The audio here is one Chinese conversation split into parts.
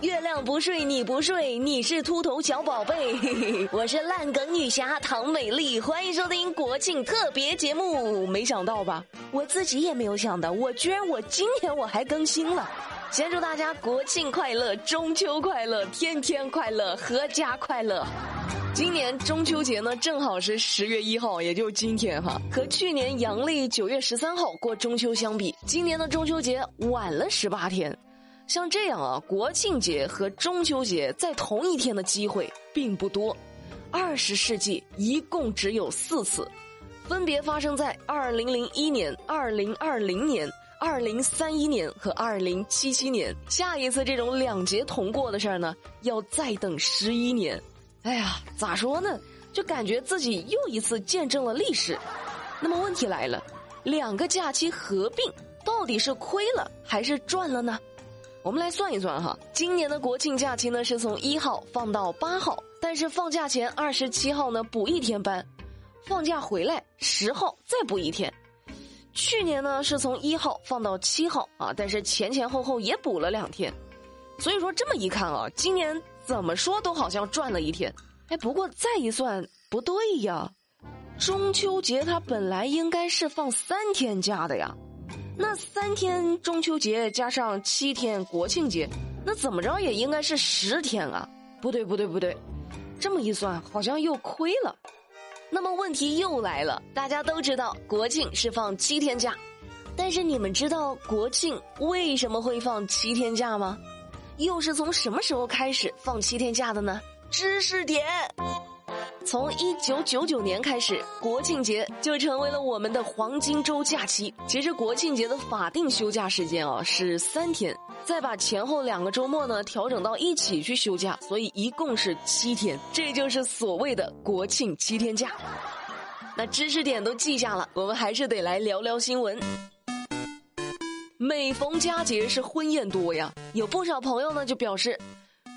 月亮不睡，你不睡，你是秃头小宝贝。我是烂梗女侠唐美丽，欢迎收听国庆特别节目。没想到吧？我自己也没有想到，我居然我今天我还更新了。先祝大家国庆快乐，中秋快乐，天天快乐，阖家快乐。今年中秋节呢，正好是十月一号，也就今天哈。和去年阳历九月十三号过中秋相比，今年的中秋节晚了十八天。像这样啊，国庆节和中秋节在同一天的机会并不多。二十世纪一共只有四次，分别发生在二零零一年、二零二零年。二零三一年和二零七七年，下一次这种两节同过的事儿呢，要再等十一年。哎呀，咋说呢？就感觉自己又一次见证了历史。那么问题来了，两个假期合并，到底是亏了还是赚了呢？我们来算一算哈，今年的国庆假期呢是从一号放到八号，但是放假前二十七号呢补一天班，放假回来十号再补一天。去年呢是从一号放到七号啊，但是前前后后也补了两天，所以说这么一看啊，今年怎么说都好像赚了一天。哎，不过再一算不对呀，中秋节它本来应该是放三天假的呀，那三天中秋节加上七天国庆节，那怎么着也应该是十天啊？不对不对不对，这么一算好像又亏了。那么问题又来了，大家都知道国庆是放七天假，但是你们知道国庆为什么会放七天假吗？又是从什么时候开始放七天假的呢？知识点：从一九九九年开始，国庆节就成为了我们的黄金周假期。其实国庆节的法定休假时间啊是三天。再把前后两个周末呢调整到一起去休假，所以一共是七天，这就是所谓的国庆七天假。那知识点都记下了，我们还是得来聊聊新闻。每逢佳节是婚宴多呀，有不少朋友呢就表示，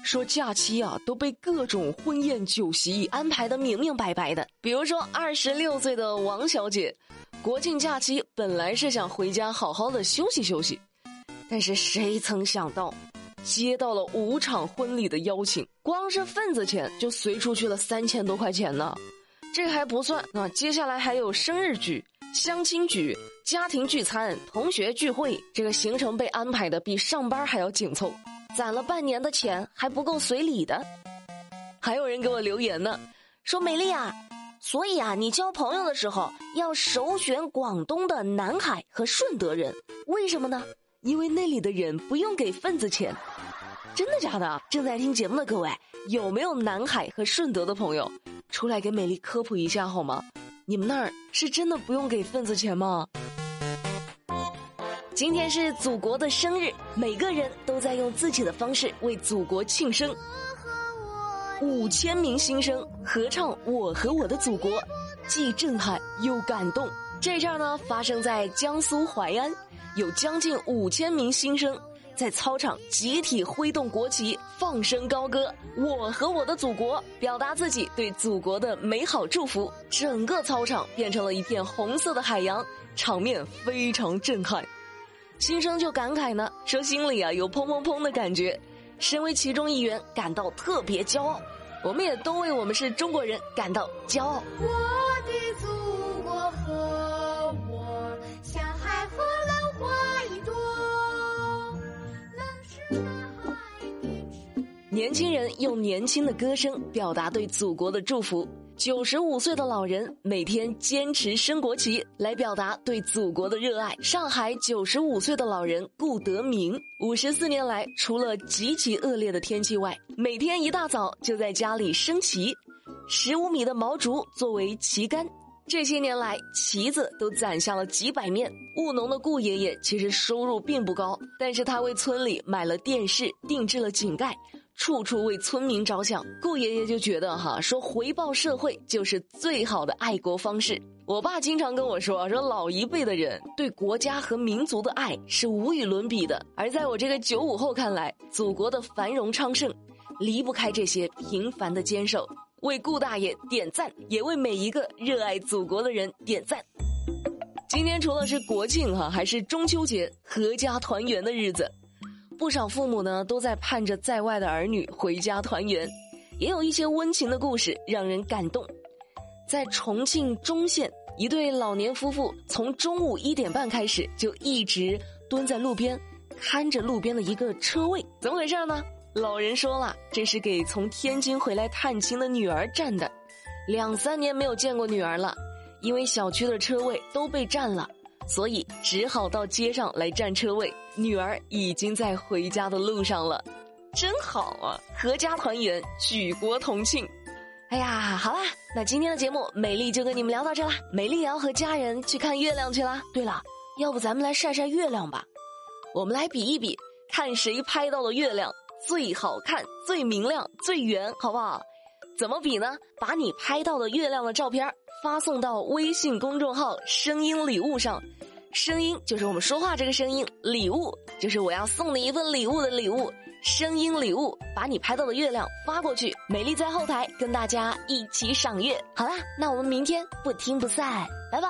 说假期啊都被各种婚宴酒席安排的明明白白的。比如说二十六岁的王小姐，国庆假期本来是想回家好好的休息休息。但是谁曾想到，接到了五场婚礼的邀请，光是份子钱就随出去了三千多块钱呢。这还不算啊，接下来还有生日局、相亲局、家庭聚餐、同学聚会，这个行程被安排的比上班还要紧凑，攒了半年的钱还不够随礼的。还有人给我留言呢，说美丽啊，所以啊，你交朋友的时候要首选广东的南海和顺德人，为什么呢？因为那里的人不用给份子钱，真的假的？正在听节目的各位，有没有南海和顺德的朋友，出来给美丽科普一下好吗？你们那儿是真的不用给份子钱吗？今天是祖国的生日，每个人都在用自己的方式为祖国庆生。五千名新生合唱《我和我的祖国》，既震撼又感动。这事儿呢，发生在江苏淮安。有将近五千名新生在操场集体挥动国旗，放声高歌“我和我的祖国”，表达自己对祖国的美好祝福。整个操场变成了一片红色的海洋，场面非常震撼。新生就感慨呢，说心里啊有砰砰砰的感觉，身为其中一员感到特别骄傲。我们也都为我们是中国人感到骄傲。我的祖国和我，像海和浪花一朵，浪是大海的。年轻人用年轻的歌声表达对祖国的祝福。九十五岁的老人每天坚持升国旗来表达对祖国的热爱。上海九十五岁的老人顾德明，五十四年来除了极其恶劣的天气外，每天一大早就在家里升旗，十五米的毛竹作为旗杆。这些年来，旗子都攒下了几百面。务农的顾爷爷其实收入并不高，但是他为村里买了电视，定制了井盖。处处为村民着想，顾爷爷就觉得哈，说回报社会就是最好的爱国方式。我爸经常跟我说，说老一辈的人对国家和民族的爱是无与伦比的。而在我这个九五后看来，祖国的繁荣昌盛，离不开这些平凡的坚守。为顾大爷点赞，也为每一个热爱祖国的人点赞。今天除了是国庆哈，还是中秋节，阖家团圆的日子。不少父母呢都在盼着在外的儿女回家团圆，也有一些温情的故事让人感动。在重庆忠县，一对老年夫妇从中午一点半开始就一直蹲在路边，看着路边的一个车位。怎么回事呢？老人说了，这是给从天津回来探亲的女儿占的，两三年没有见过女儿了，因为小区的车位都被占了。所以只好到街上来占车位，女儿已经在回家的路上了，真好啊！阖家团圆，举国同庆。哎呀，好啦，那今天的节目美丽就跟你们聊到这啦。美丽也要和家人去看月亮去啦。对了，要不咱们来晒晒月亮吧？我们来比一比，看谁拍到的月亮最好看、最明亮、最圆，好不好？怎么比呢？把你拍到的月亮的照片发送到微信公众号“声音礼物”上。声音就是我们说话这个声音，礼物就是我要送你一份礼物的礼物。声音礼物，把你拍到的月亮发过去，美丽在后台跟大家一起赏月。好啦，那我们明天不听不散，拜拜。